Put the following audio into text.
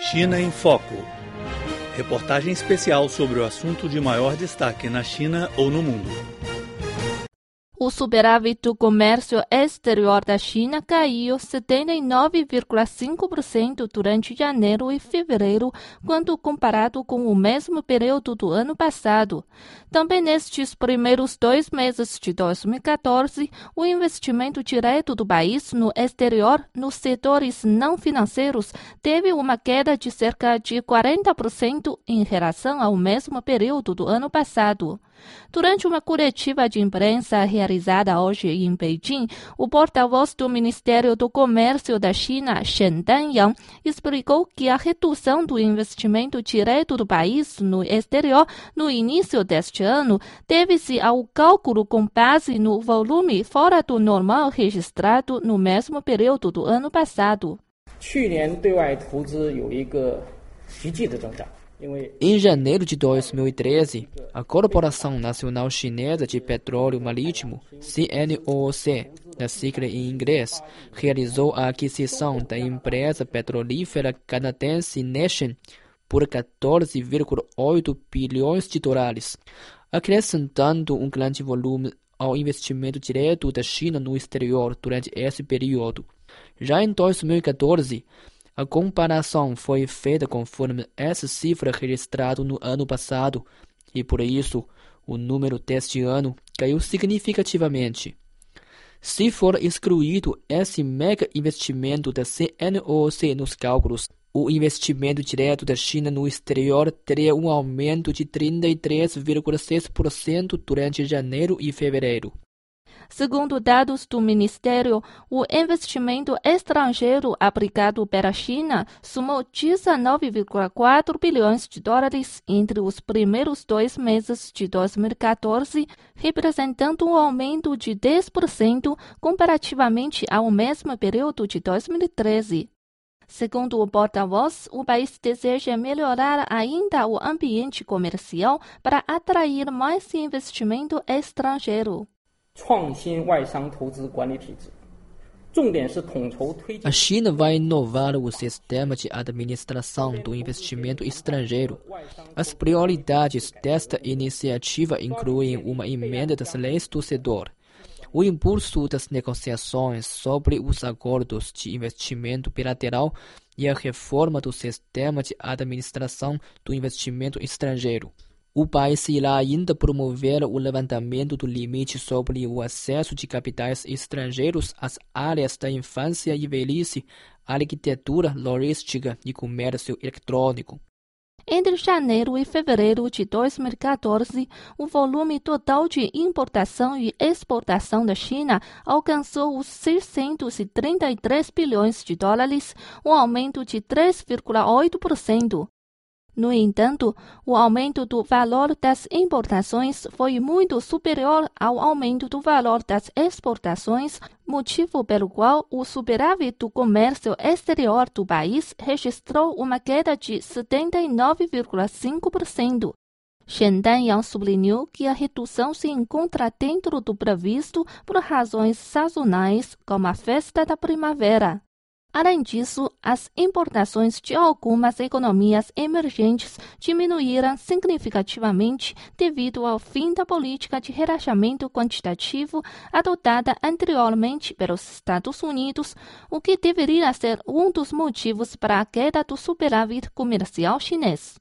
China em Foco. Reportagem especial sobre o assunto de maior destaque na China ou no mundo. O superávit do comércio exterior da China caiu 79,5% durante janeiro e fevereiro, quando comparado com o mesmo período do ano passado. Também nestes primeiros dois meses de 2014, o investimento direto do país no exterior nos setores não financeiros teve uma queda de cerca de 40% em relação ao mesmo período do ano passado. Durante uma coletiva de imprensa realizada hoje em Beijing, o porta-voz do Ministério do Comércio da China, Shen Danyang, explicou que a redução do investimento direto do país no exterior no início deste ano deve-se ao cálculo com base no volume fora do normal registrado no mesmo período do ano passado. 去年对外投资有一个实际的增长。 em janeiro de 2013, a Corporação Nacional Chinesa de Petróleo Marítimo, CNOOC, na sigla em inglês, realizou a aquisição da empresa petrolífera canadense Nation por 14,8 bilhões de dólares, acrescentando um grande volume ao investimento direto da China no exterior durante esse período. Já em 2014, a comparação foi feita conforme essa cifra registrada no ano passado e, por isso, o número deste ano caiu significativamente. Se for excluído esse mega investimento da CNOC nos cálculos, o investimento direto da China no exterior teria um aumento de 33,6% durante janeiro e fevereiro. Segundo dados do Ministério, o investimento estrangeiro aplicado pela China somou 19,4 bilhões de dólares entre os primeiros dois meses de 2014, representando um aumento de 10% comparativamente ao mesmo período de 2013. Segundo o porta-voz, o país deseja melhorar ainda o ambiente comercial para atrair mais investimento estrangeiro. 创新外商投资管理体制。A China vai inovar o sistema de administração do investimento estrangeiro. As prioridades desta iniciativa incluem uma emenda das leis do setor, o impulso das negociações sobre os acordos de investimento bilateral e a reforma do sistema de administração do investimento estrangeiro. O país irá ainda promover o levantamento do limite sobre o acesso de capitais estrangeiros às áreas da infância e velhice, arquitetura, logística e comércio eletrônico. Entre janeiro e fevereiro de 2014, o volume total de importação e exportação da China alcançou os 633 bilhões de dólares, um aumento de 3,8%. No entanto, o aumento do valor das importações foi muito superior ao aumento do valor das exportações, motivo pelo qual o superávit do comércio exterior do país registrou uma queda de 79,5%. Shen Danyang sublinhou que a redução se encontra dentro do previsto por razões sazonais, como a festa da primavera. Além disso, as importações de algumas economias emergentes diminuíram significativamente devido ao fim da política de relaxamento quantitativo adotada anteriormente pelos Estados Unidos, o que deveria ser um dos motivos para a queda do superávit comercial chinês.